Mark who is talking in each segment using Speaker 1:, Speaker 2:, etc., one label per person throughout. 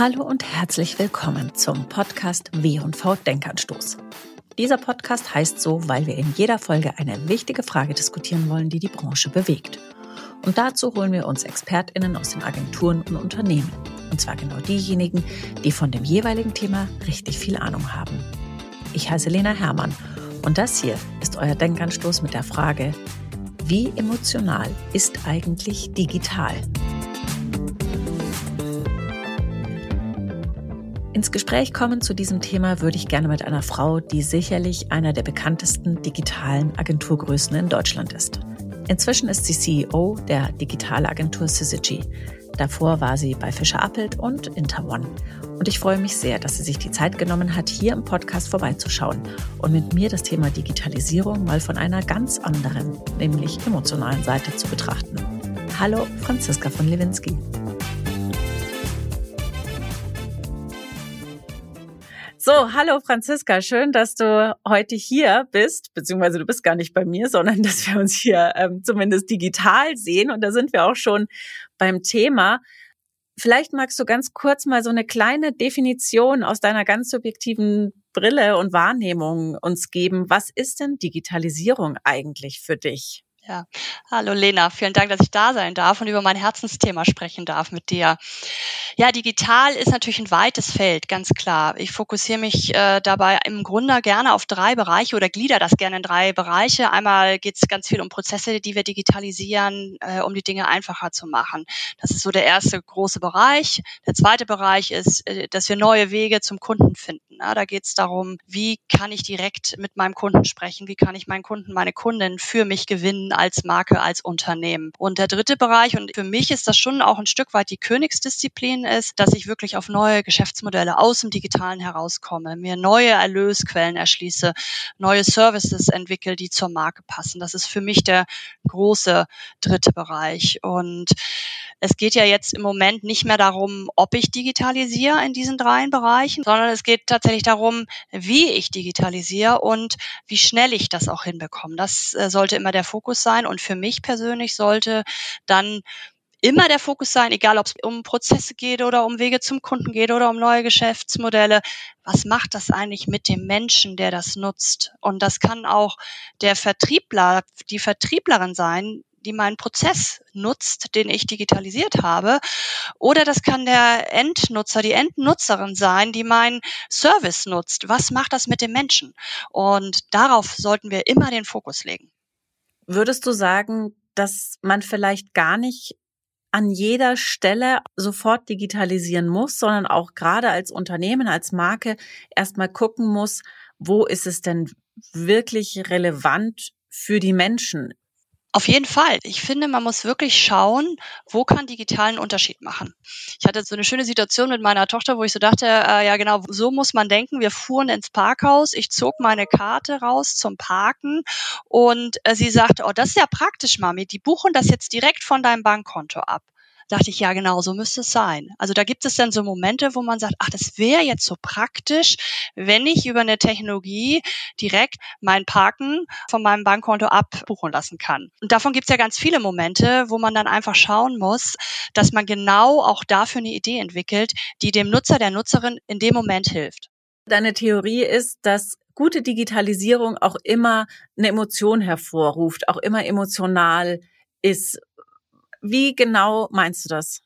Speaker 1: Hallo und herzlich willkommen zum Podcast W&V Denkanstoß. Dieser Podcast heißt so, weil wir in jeder Folge eine wichtige Frage diskutieren wollen, die die Branche bewegt. Und dazu holen wir uns ExpertInnen aus den Agenturen und Unternehmen. Und zwar genau diejenigen, die von dem jeweiligen Thema richtig viel Ahnung haben. Ich heiße Lena Hermann und das hier ist euer Denkanstoß mit der Frage, wie emotional ist eigentlich digital? Ins Gespräch kommen zu diesem Thema würde ich gerne mit einer Frau, die sicherlich einer der bekanntesten digitalen Agenturgrößen in Deutschland ist. Inzwischen ist sie CEO der Digitalagentur Syzygy. Davor war sie bei Fischer Appelt und Interone. Und ich freue mich sehr, dass sie sich die Zeit genommen hat, hier im Podcast vorbeizuschauen und mit mir das Thema Digitalisierung mal von einer ganz anderen, nämlich emotionalen Seite zu betrachten. Hallo, Franziska von Lewinsky. So, hallo Franziska, schön, dass du heute hier bist, beziehungsweise du bist gar nicht bei mir, sondern dass wir uns hier ähm, zumindest digital sehen. Und da sind wir auch schon beim Thema. Vielleicht magst du ganz kurz mal so eine kleine Definition aus deiner ganz subjektiven Brille und Wahrnehmung uns geben. Was ist denn Digitalisierung eigentlich für dich?
Speaker 2: Ja, hallo Lena, vielen Dank, dass ich da sein darf und über mein Herzensthema sprechen darf mit dir. Ja, digital ist natürlich ein weites Feld, ganz klar. Ich fokussiere mich äh, dabei im Grunde gerne auf drei Bereiche oder glieder das gerne in drei Bereiche. Einmal geht es ganz viel um Prozesse, die wir digitalisieren, äh, um die Dinge einfacher zu machen. Das ist so der erste große Bereich. Der zweite Bereich ist, äh, dass wir neue Wege zum Kunden finden. Ja, da geht es darum, wie kann ich direkt mit meinem Kunden sprechen, wie kann ich meinen Kunden, meine Kunden für mich gewinnen als Marke, als Unternehmen. Und der dritte Bereich, und für mich ist das schon auch ein Stück weit die Königsdisziplin, ist, dass ich wirklich auf neue Geschäftsmodelle aus dem Digitalen herauskomme, mir neue Erlösquellen erschließe, neue Services entwickle, die zur Marke passen. Das ist für mich der große dritte Bereich. Und es geht ja jetzt im Moment nicht mehr darum, ob ich digitalisiere in diesen drei Bereichen, sondern es geht tatsächlich darum, wie ich digitalisiere und wie schnell ich das auch hinbekomme. Das äh, sollte immer der Fokus sein. Und für mich persönlich sollte dann immer der Fokus sein, egal ob es um Prozesse geht oder um Wege zum Kunden geht oder um neue Geschäftsmodelle. Was macht das eigentlich mit dem Menschen, der das nutzt? Und das kann auch der Vertriebler, die Vertrieblerin sein, die meinen Prozess nutzt, den ich digitalisiert habe. Oder das kann der Endnutzer, die Endnutzerin sein, die meinen Service nutzt. Was macht das mit dem Menschen? Und darauf sollten wir immer den Fokus legen.
Speaker 1: Würdest du sagen, dass man vielleicht gar nicht an jeder Stelle sofort digitalisieren muss, sondern auch gerade als Unternehmen, als Marke erstmal gucken muss, wo ist es denn wirklich relevant für die Menschen?
Speaker 2: Auf jeden Fall. Ich finde, man muss wirklich schauen, wo kann digital einen Unterschied machen. Ich hatte so eine schöne Situation mit meiner Tochter, wo ich so dachte, äh, ja genau, so muss man denken. Wir fuhren ins Parkhaus, ich zog meine Karte raus zum Parken und äh, sie sagte, oh, das ist ja praktisch, Mami, die buchen das jetzt direkt von deinem Bankkonto ab dachte ich, ja genau, so müsste es sein. Also da gibt es dann so Momente, wo man sagt, ach, das wäre jetzt so praktisch, wenn ich über eine Technologie direkt mein Parken von meinem Bankkonto abbuchen lassen kann. Und davon gibt es ja ganz viele Momente, wo man dann einfach schauen muss, dass man genau auch dafür eine Idee entwickelt, die dem Nutzer, der Nutzerin in dem Moment hilft.
Speaker 1: Deine Theorie ist, dass gute Digitalisierung auch immer eine Emotion hervorruft, auch immer emotional ist. Wie genau meinst du das?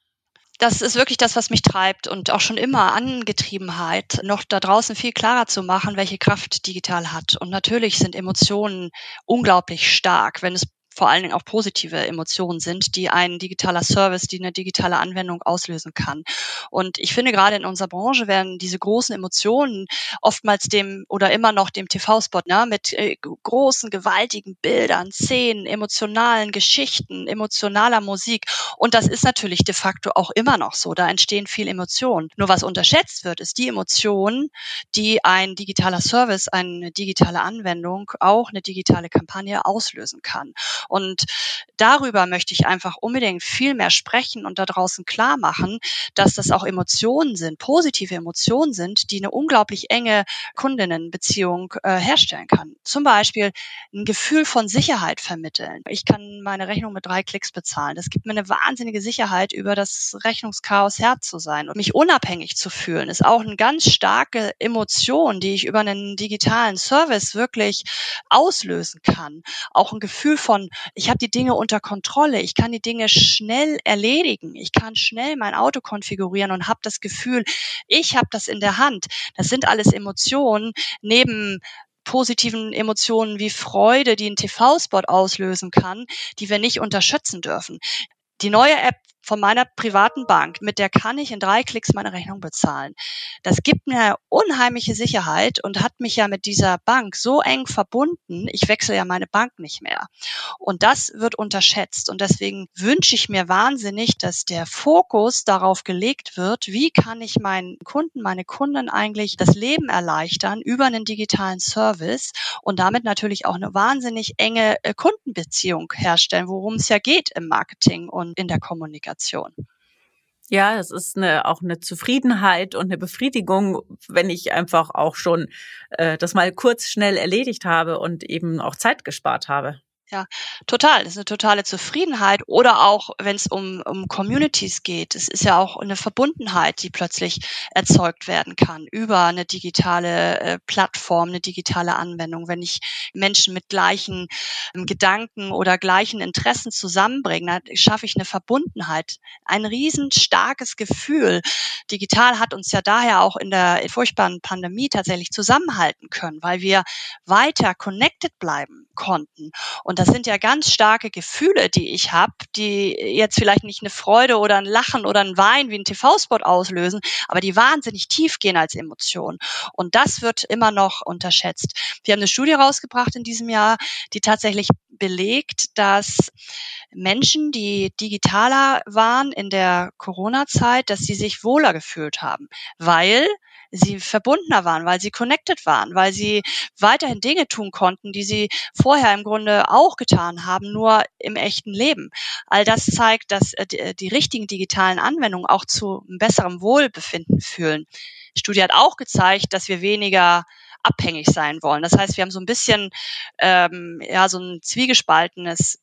Speaker 2: das ist wirklich das, was mich treibt und auch schon immer angetrieben hat, noch da draußen viel klarer zu machen, welche Kraft digital hat. Und natürlich sind Emotionen unglaublich stark, wenn es vor allen Dingen auch positive Emotionen sind, die ein digitaler Service, die eine digitale Anwendung auslösen kann. Und ich finde gerade in unserer Branche werden diese großen Emotionen oftmals dem oder immer noch dem TV-Spot ne, mit äh, großen, gewaltigen Bildern, Szenen, emotionalen Geschichten, emotionaler Musik. Und das ist natürlich de facto auch immer noch so. Da entstehen viel Emotionen. Nur was unterschätzt wird, ist die Emotion, die ein digitaler Service, eine digitale Anwendung, auch eine digitale Kampagne auslösen kann. Und darüber möchte ich einfach unbedingt viel mehr sprechen und da draußen klar machen, dass das auch Emotionen sind, positive Emotionen sind, die eine unglaublich enge Kundinnenbeziehung äh, herstellen kann. Zum Beispiel ein Gefühl von Sicherheit vermitteln. Ich kann meine Rechnung mit drei Klicks bezahlen. Das gibt mir eine wahnsinnige Sicherheit, über das Rechnungschaos Herr zu sein. Und mich unabhängig zu fühlen, ist auch eine ganz starke Emotion, die ich über einen digitalen Service wirklich auslösen kann. Auch ein Gefühl von, ich habe die Dinge unter Kontrolle, ich kann die Dinge schnell erledigen, ich kann schnell mein Auto konfigurieren und habe das Gefühl, ich habe das in der Hand. Das sind alles Emotionen neben positiven Emotionen wie Freude, die ein TV-Spot auslösen kann, die wir nicht unterschätzen dürfen. Die neue App von meiner privaten Bank, mit der kann ich in drei Klicks meine Rechnung bezahlen. Das gibt mir unheimliche Sicherheit und hat mich ja mit dieser Bank so eng verbunden. Ich wechsle ja meine Bank nicht mehr. Und das wird unterschätzt. Und deswegen wünsche ich mir wahnsinnig, dass der Fokus darauf gelegt wird, wie kann ich meinen Kunden, meine Kunden eigentlich das Leben erleichtern über einen digitalen Service und damit natürlich auch eine wahnsinnig enge äh, Kundenbeziehung herstellen, worum es ja geht im Marketing und in der Kommunikation. Kommunikation.
Speaker 1: Ja, es ist eine, auch eine Zufriedenheit und eine Befriedigung, wenn ich einfach auch schon äh, das mal kurz schnell erledigt habe und eben auch Zeit gespart habe.
Speaker 2: Ja, total. Das ist eine totale Zufriedenheit. Oder auch, wenn es um, um Communities geht. Es ist ja auch eine Verbundenheit, die plötzlich erzeugt werden kann über eine digitale äh, Plattform, eine digitale Anwendung. Wenn ich Menschen mit gleichen ähm, Gedanken oder gleichen Interessen zusammenbringe, dann schaffe ich eine Verbundenheit. Ein riesen starkes Gefühl. Digital hat uns ja daher auch in der furchtbaren Pandemie tatsächlich zusammenhalten können, weil wir weiter connected bleiben konnten. Und das sind ja ganz starke Gefühle, die ich habe, die jetzt vielleicht nicht eine Freude oder ein Lachen oder ein Wein wie ein TV-Spot auslösen, aber die wahnsinnig tief gehen als Emotion. Und das wird immer noch unterschätzt. Wir haben eine Studie rausgebracht in diesem Jahr, die tatsächlich belegt, dass Menschen, die digitaler waren in der Corona-Zeit, dass sie sich wohler gefühlt haben, weil sie verbundener waren, weil sie connected waren, weil sie weiterhin Dinge tun konnten, die sie vorher im Grunde auch getan haben, nur im echten Leben. All das zeigt, dass äh, die, äh, die richtigen digitalen Anwendungen auch zu einem besseren Wohlbefinden fühlen. Die Studie hat auch gezeigt, dass wir weniger abhängig sein wollen. Das heißt, wir haben so ein bisschen ähm, ja so ein zwiegespaltenes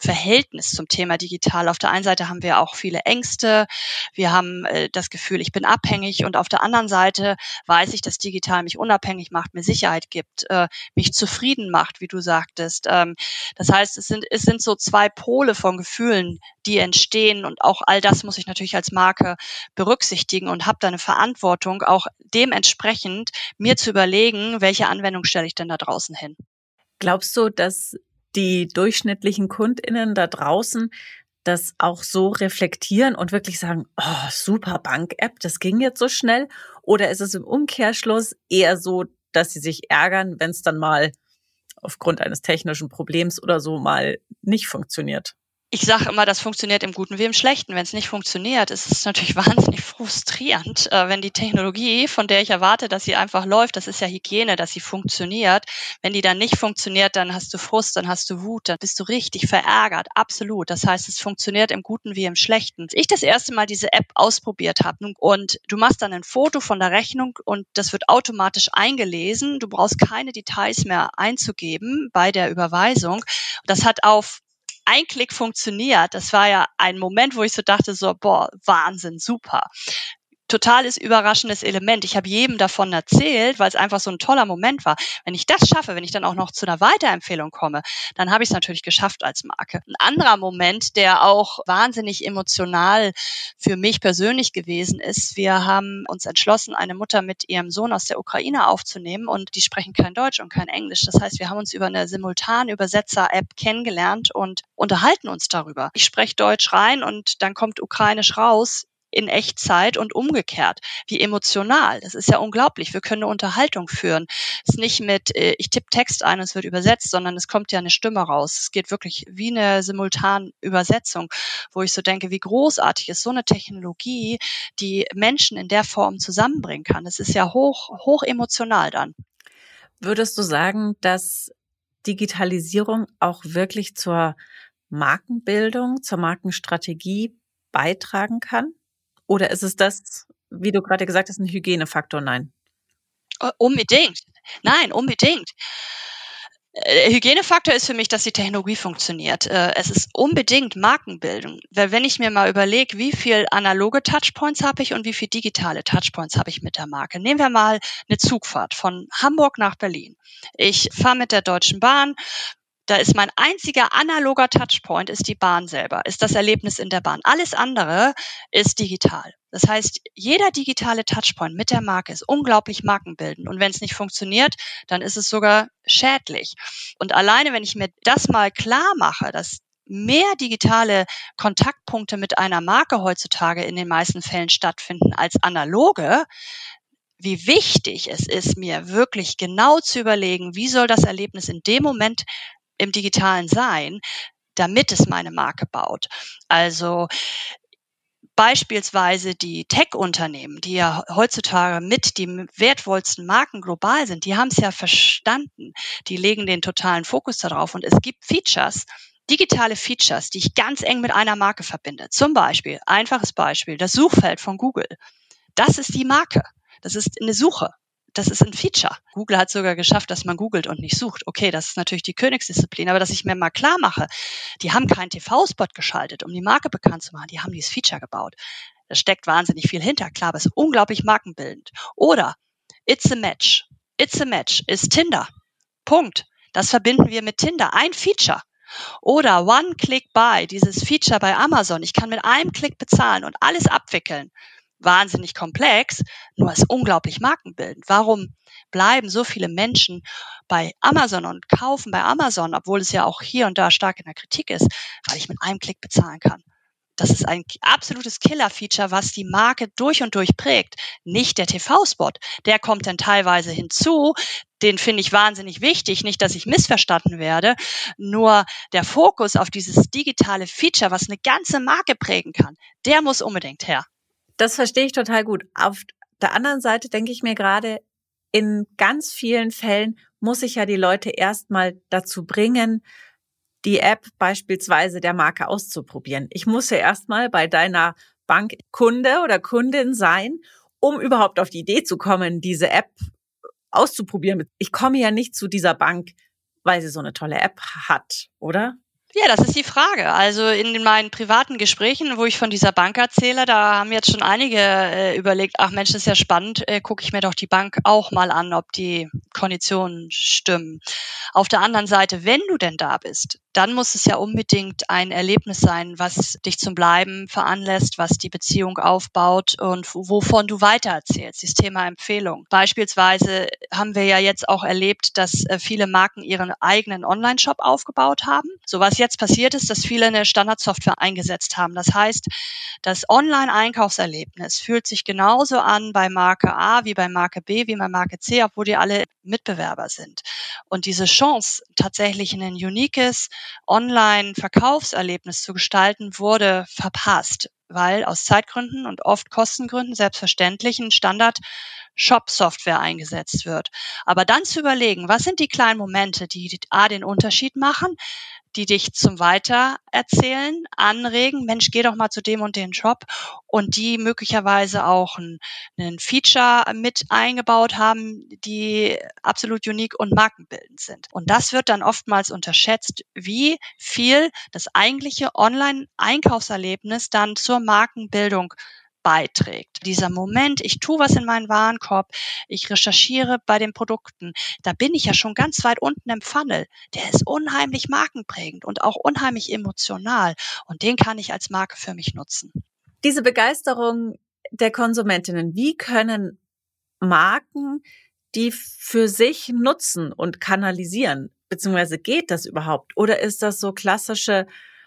Speaker 2: Verhältnis zum Thema digital. Auf der einen Seite haben wir auch viele Ängste, wir haben äh, das Gefühl, ich bin abhängig und auf der anderen Seite weiß ich, dass digital mich unabhängig macht, mir Sicherheit gibt, äh, mich zufrieden macht, wie du sagtest. Ähm, das heißt, es sind, es sind so zwei Pole von Gefühlen, die entstehen und auch all das muss ich natürlich als Marke berücksichtigen und habe da eine Verantwortung, auch dementsprechend mir zu überlegen, welche Anwendung stelle ich denn da draußen hin.
Speaker 1: Glaubst du, dass die durchschnittlichen KundInnen da draußen das auch so reflektieren und wirklich sagen, oh, super Bank-App, das ging jetzt so schnell? Oder ist es im Umkehrschluss eher so, dass sie sich ärgern, wenn es dann mal aufgrund eines technischen Problems oder so mal nicht funktioniert?
Speaker 2: Ich sage immer, das funktioniert im Guten wie im Schlechten. Wenn es nicht funktioniert, ist es natürlich wahnsinnig frustrierend, äh, wenn die Technologie, von der ich erwarte, dass sie einfach läuft, das ist ja Hygiene, dass sie funktioniert. Wenn die dann nicht funktioniert, dann hast du Frust, dann hast du Wut, dann bist du richtig verärgert, absolut. Das heißt, es funktioniert im Guten wie im Schlechten. Ich das erste Mal diese App ausprobiert habe und du machst dann ein Foto von der Rechnung und das wird automatisch eingelesen. Du brauchst keine Details mehr einzugeben bei der Überweisung. Das hat auf ein Klick funktioniert, das war ja ein Moment, wo ich so dachte, so, boah, Wahnsinn, super totales überraschendes Element. Ich habe jedem davon erzählt, weil es einfach so ein toller Moment war. Wenn ich das schaffe, wenn ich dann auch noch zu einer Weiterempfehlung komme, dann habe ich es natürlich geschafft als Marke. Ein anderer Moment, der auch wahnsinnig emotional für mich persönlich gewesen ist, wir haben uns entschlossen, eine Mutter mit ihrem Sohn aus der Ukraine aufzunehmen und die sprechen kein Deutsch und kein Englisch. Das heißt, wir haben uns über eine simultane Übersetzer-App kennengelernt und unterhalten uns darüber. Ich spreche Deutsch rein und dann kommt Ukrainisch raus in Echtzeit und umgekehrt. Wie emotional. Das ist ja unglaublich. Wir können eine Unterhaltung führen. Es ist nicht mit, äh, ich tippe Text ein und es wird übersetzt, sondern es kommt ja eine Stimme raus. Es geht wirklich wie eine simultan Übersetzung, wo ich so denke, wie großartig ist so eine Technologie, die Menschen in der Form zusammenbringen kann. Es ist ja hoch, hoch emotional dann.
Speaker 1: Würdest du sagen, dass Digitalisierung auch wirklich zur Markenbildung, zur Markenstrategie beitragen kann? Oder ist es das, wie du gerade gesagt hast, ein Hygienefaktor? Nein.
Speaker 2: Äh, unbedingt. Nein, unbedingt. Äh, Hygienefaktor ist für mich, dass die Technologie funktioniert. Äh, es ist unbedingt Markenbildung. Weil wenn ich mir mal überlege, wie viel analoge Touchpoints habe ich und wie viel digitale Touchpoints habe ich mit der Marke. Nehmen wir mal eine Zugfahrt von Hamburg nach Berlin. Ich fahre mit der Deutschen Bahn, da ist mein einziger analoger Touchpoint ist die Bahn selber, ist das Erlebnis in der Bahn. Alles andere ist digital. Das heißt, jeder digitale Touchpoint mit der Marke ist unglaublich markenbildend. Und wenn es nicht funktioniert, dann ist es sogar schädlich. Und alleine, wenn ich mir das mal klar mache, dass mehr digitale Kontaktpunkte mit einer Marke heutzutage in den meisten Fällen stattfinden als analoge, wie wichtig es ist, mir wirklich genau zu überlegen, wie soll das Erlebnis in dem Moment im digitalen sein, damit es meine Marke baut. Also beispielsweise die Tech-Unternehmen, die ja heutzutage mit die wertvollsten Marken global sind, die haben es ja verstanden. Die legen den totalen Fokus darauf und es gibt Features, digitale Features, die ich ganz eng mit einer Marke verbinde. Zum Beispiel, einfaches Beispiel, das Suchfeld von Google. Das ist die Marke. Das ist eine Suche das ist ein Feature. Google hat sogar geschafft, dass man googelt und nicht sucht. Okay, das ist natürlich die Königsdisziplin, aber dass ich mir mal klar mache, die haben keinen TV-Spot geschaltet, um die Marke bekannt zu machen. Die haben dieses Feature gebaut. Da steckt wahnsinnig viel hinter. Klar, aber es ist unglaublich markenbildend. Oder It's a Match. It's a Match ist Tinder. Punkt. Das verbinden wir mit Tinder. Ein Feature. Oder One-Click-Buy, dieses Feature bei Amazon. Ich kann mit einem Klick bezahlen und alles abwickeln wahnsinnig komplex, nur ist unglaublich markenbildend. Warum bleiben so viele Menschen bei Amazon und kaufen bei Amazon, obwohl es ja auch hier und da stark in der Kritik ist, weil ich mit einem Klick bezahlen kann. Das ist ein absolutes Killer-Feature, was die Marke durch und durch prägt. Nicht der TV-Spot. Der kommt dann teilweise hinzu. Den finde ich wahnsinnig wichtig. Nicht, dass ich missverstanden werde. Nur der Fokus auf dieses digitale Feature, was eine ganze Marke prägen kann, der muss unbedingt her.
Speaker 1: Das verstehe ich total gut. Auf der anderen Seite denke ich mir gerade, in ganz vielen Fällen muss ich ja die Leute erstmal dazu bringen, die App beispielsweise der Marke auszuprobieren. Ich muss ja erstmal bei deiner Bankkunde oder Kundin sein, um überhaupt auf die Idee zu kommen, diese App auszuprobieren. Ich komme ja nicht zu dieser Bank, weil sie so eine tolle App hat, oder?
Speaker 2: Ja, das ist die Frage. Also in meinen privaten Gesprächen, wo ich von dieser Bank erzähle, da haben jetzt schon einige äh, überlegt, ach Mensch, das ist ja spannend, äh, gucke ich mir doch die Bank auch mal an, ob die Konditionen stimmen. Auf der anderen Seite, wenn du denn da bist, dann muss es ja unbedingt ein Erlebnis sein, was dich zum Bleiben veranlässt, was die Beziehung aufbaut und wovon du weitererzählst, das Thema Empfehlung. Beispielsweise haben wir ja jetzt auch erlebt, dass äh, viele Marken ihren eigenen Online-Shop aufgebaut haben. So jetzt passiert ist, dass viele eine Standardsoftware eingesetzt haben. Das heißt, das Online-Einkaufserlebnis fühlt sich genauso an bei Marke A wie bei Marke B wie bei Marke C, obwohl die alle Mitbewerber sind. Und diese Chance, tatsächlich ein uniques Online-Verkaufserlebnis zu gestalten, wurde verpasst, weil aus Zeitgründen und oft Kostengründen selbstverständlich ein Standard Shop-Software eingesetzt wird. Aber dann zu überlegen, was sind die kleinen Momente, die A, den Unterschied machen, die dich zum Weitererzählen anregen. Mensch, geh doch mal zu dem und dem Shop und die möglicherweise auch ein, ein Feature mit eingebaut haben, die absolut unique und markenbildend sind. Und das wird dann oftmals unterschätzt, wie viel das eigentliche Online-Einkaufserlebnis dann zur Markenbildung beiträgt. Dieser Moment, ich tue was in meinen Warenkorb, ich recherchiere bei den Produkten, da bin ich ja schon ganz weit unten im Funnel. Der ist unheimlich markenprägend und auch unheimlich emotional und den kann ich als Marke für mich nutzen.
Speaker 1: Diese Begeisterung der Konsumentinnen, wie können Marken die für sich nutzen und kanalisieren? Beziehungsweise geht das überhaupt? Oder ist das so klassische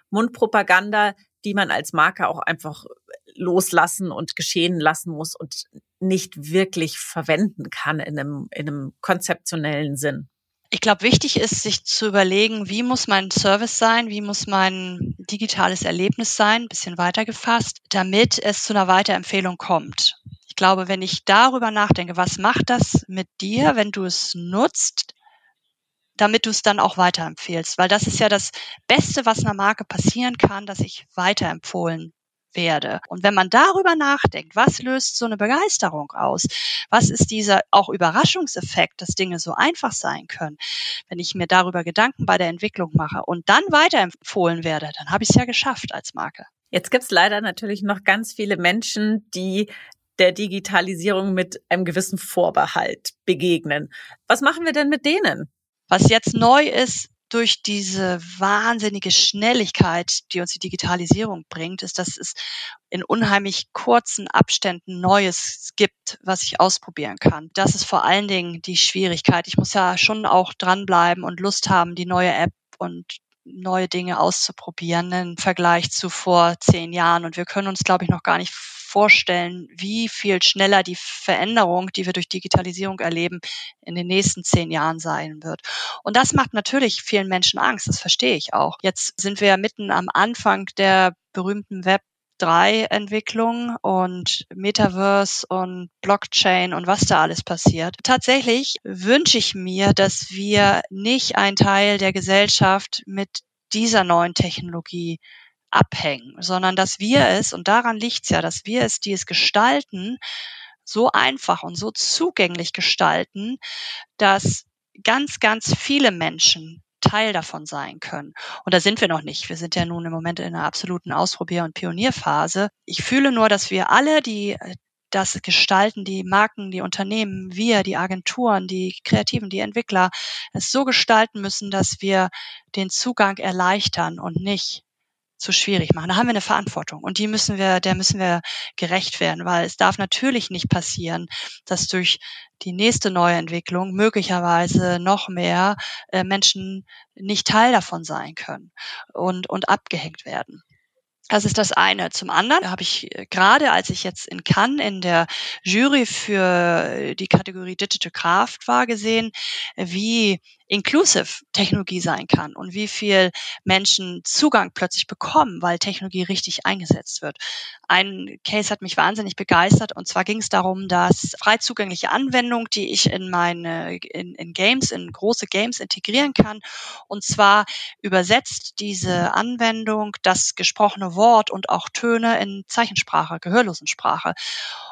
Speaker 1: Mundpropaganda, die man als Marke auch einfach loslassen und geschehen lassen muss und nicht wirklich verwenden kann in einem, in einem konzeptionellen Sinn.
Speaker 2: Ich glaube, wichtig ist, sich zu überlegen, wie muss mein Service sein, wie muss mein digitales Erlebnis sein, bisschen weiter gefasst, damit es zu einer Weiterempfehlung kommt. Ich glaube, wenn ich darüber nachdenke, was macht das mit dir, wenn du es nutzt, damit du es dann auch weiterempfehlst. Weil das ist ja das Beste, was einer Marke passieren kann, dass ich weiterempfohlen werde. Und wenn man darüber nachdenkt, was löst so eine Begeisterung aus? Was ist dieser auch Überraschungseffekt, dass Dinge so einfach sein können? Wenn ich mir darüber Gedanken bei der Entwicklung mache und dann weiterempfohlen werde, dann habe ich es ja geschafft als Marke.
Speaker 1: Jetzt gibt es leider natürlich noch ganz viele Menschen, die der Digitalisierung mit einem gewissen Vorbehalt begegnen. Was machen wir denn mit denen?
Speaker 2: Was jetzt neu ist, durch diese wahnsinnige Schnelligkeit, die uns die Digitalisierung bringt, ist, dass es in unheimlich kurzen Abständen Neues gibt, was ich ausprobieren kann. Das ist vor allen Dingen die Schwierigkeit. Ich muss ja schon auch dranbleiben und Lust haben, die neue App und neue Dinge auszuprobieren im Vergleich zu vor zehn Jahren. Und wir können uns, glaube ich, noch gar nicht vorstellen, wie viel schneller die Veränderung, die wir durch Digitalisierung erleben, in den nächsten zehn Jahren sein wird. Und das macht natürlich vielen Menschen Angst, das verstehe ich auch. Jetzt sind wir ja mitten am Anfang der berühmten Web 3 Entwicklung und Metaverse und Blockchain und was da alles passiert. Tatsächlich wünsche ich mir, dass wir nicht ein Teil der Gesellschaft mit dieser neuen Technologie abhängen, sondern dass wir es, und daran liegt es ja, dass wir es, die es gestalten, so einfach und so zugänglich gestalten, dass ganz, ganz viele Menschen Teil davon sein können. Und da sind wir noch nicht. Wir sind ja nun im Moment in einer absoluten Ausprobier- und Pionierphase. Ich fühle nur, dass wir alle, die äh, das gestalten, die Marken, die Unternehmen, wir, die Agenturen, die Kreativen, die Entwickler, es so gestalten müssen, dass wir den Zugang erleichtern und nicht zu schwierig machen. Da haben wir eine Verantwortung und die müssen wir, der müssen wir gerecht werden, weil es darf natürlich nicht passieren, dass durch die nächste neue Entwicklung möglicherweise noch mehr äh, Menschen nicht Teil davon sein können und, und abgehängt werden. Das ist das eine. Zum anderen habe ich äh, gerade, als ich jetzt in Cannes in der Jury für die Kategorie Digital Craft war, gesehen, wie inclusive Technologie sein kann und wie viel Menschen Zugang plötzlich bekommen, weil Technologie richtig eingesetzt wird. Ein Case hat mich wahnsinnig begeistert und zwar ging es darum, dass frei zugängliche Anwendung, die ich in meine in, in Games, in große Games integrieren kann und zwar übersetzt diese Anwendung das gesprochene Wort und auch Töne in Zeichensprache, Gehörlosensprache.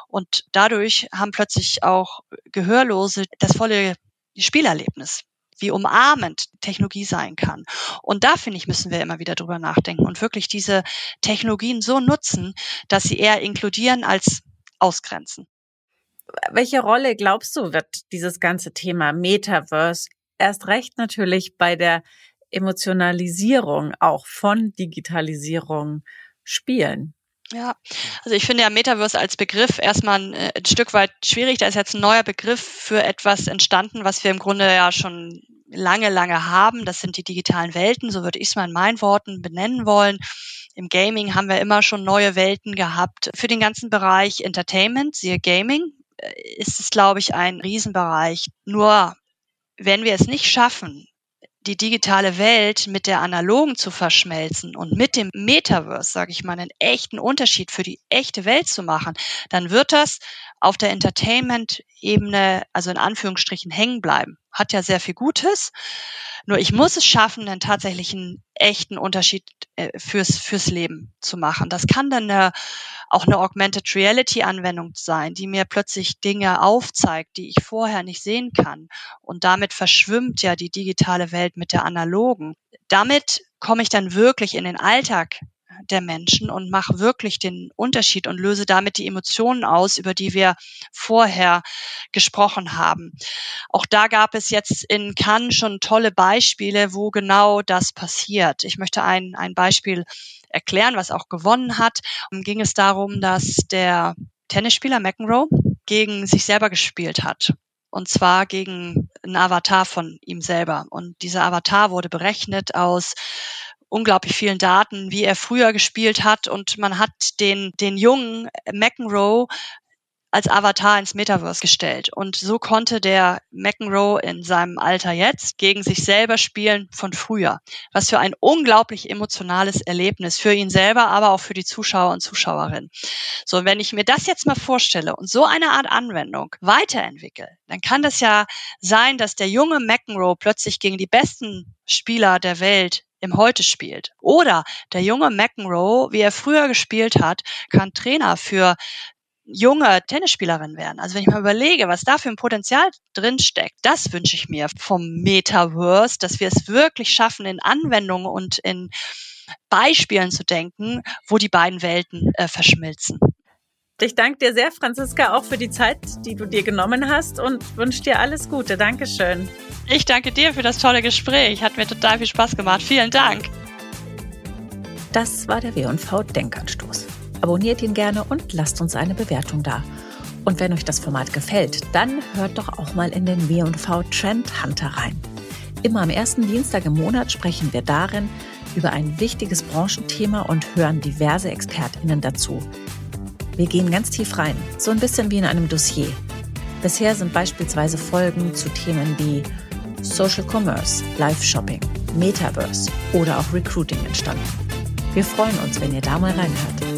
Speaker 2: Und dadurch haben plötzlich auch Gehörlose das volle Spielerlebnis wie umarmend Technologie sein kann. Und da, finde ich, müssen wir immer wieder drüber nachdenken und wirklich diese Technologien so nutzen, dass sie eher inkludieren als ausgrenzen.
Speaker 1: Welche Rolle glaubst du, wird dieses ganze Thema Metaverse erst recht natürlich bei der Emotionalisierung auch von Digitalisierung spielen?
Speaker 2: Ja, also ich finde ja Metaverse als Begriff erstmal ein, äh, ein, Stück weit schwierig. Da ist jetzt ein neuer Begriff für etwas entstanden, was wir im Grunde ja schon lange, lange haben. Das sind die digitalen Welten, so würde ich es mal in meinen Worten benennen wollen. Im Gaming haben wir immer schon neue Welten gehabt. Für den ganzen Bereich Entertainment, siehe Gaming, äh, ist es, glaube ich, ein Riesenbereich. Nur wenn wir es nicht schaffen, die digitale Welt mit der analogen zu verschmelzen und mit dem Metaverse, sage ich mal, einen echten Unterschied für die echte Welt zu machen, dann wird das auf der Entertainment-Ebene, also in Anführungsstrichen, hängen bleiben. Hat ja sehr viel Gutes. Nur ich muss es schaffen, einen tatsächlichen echten Unterschied äh, fürs, fürs Leben zu machen. Das kann dann eine, auch eine Augmented Reality Anwendung sein, die mir plötzlich Dinge aufzeigt, die ich vorher nicht sehen kann. Und damit verschwimmt ja die digitale Welt mit der analogen. Damit komme ich dann wirklich in den Alltag der Menschen und mache wirklich den Unterschied und löse damit die Emotionen aus, über die wir vorher gesprochen haben. Auch da gab es jetzt in Cannes schon tolle Beispiele, wo genau das passiert. Ich möchte ein, ein Beispiel erklären, was auch gewonnen hat. Und ging es darum, dass der Tennisspieler McEnroe gegen sich selber gespielt hat. Und zwar gegen einen Avatar von ihm selber. Und dieser Avatar wurde berechnet aus unglaublich vielen Daten, wie er früher gespielt hat und man hat den, den jungen McEnroe als Avatar ins Metaverse gestellt. Und so konnte der McEnroe in seinem Alter jetzt gegen sich selber spielen von früher. Was für ein unglaublich emotionales Erlebnis für ihn selber, aber auch für die Zuschauer und Zuschauerinnen. So, wenn ich mir das jetzt mal vorstelle und so eine Art Anwendung weiterentwickle, dann kann das ja sein, dass der junge McEnroe plötzlich gegen die besten Spieler der Welt im Heute spielt. Oder der junge McEnroe, wie er früher gespielt hat, kann Trainer für junge Tennisspielerin werden. Also wenn ich mal überlege, was da für ein Potenzial drin steckt, das wünsche ich mir vom Metaverse, dass wir es wirklich schaffen, in Anwendungen und in Beispielen zu denken, wo die beiden Welten äh, verschmilzen.
Speaker 1: Ich danke dir sehr, Franziska, auch für die Zeit, die du dir genommen hast und wünsche dir alles Gute. Dankeschön.
Speaker 2: Ich danke dir für das tolle Gespräch. Hat mir total viel Spaß gemacht. Vielen Dank.
Speaker 1: Das war der W&V Denkanstoß. Abonniert ihn gerne und lasst uns eine Bewertung da. Und wenn euch das Format gefällt, dann hört doch auch mal in den W&V Trend Hunter rein. Immer am ersten Dienstag im Monat sprechen wir darin über ein wichtiges Branchenthema und hören diverse ExpertInnen dazu. Wir gehen ganz tief rein, so ein bisschen wie in einem Dossier. Bisher sind beispielsweise Folgen zu Themen wie Social Commerce, Live Shopping, Metaverse oder auch Recruiting entstanden. Wir freuen uns, wenn ihr da mal reinhört.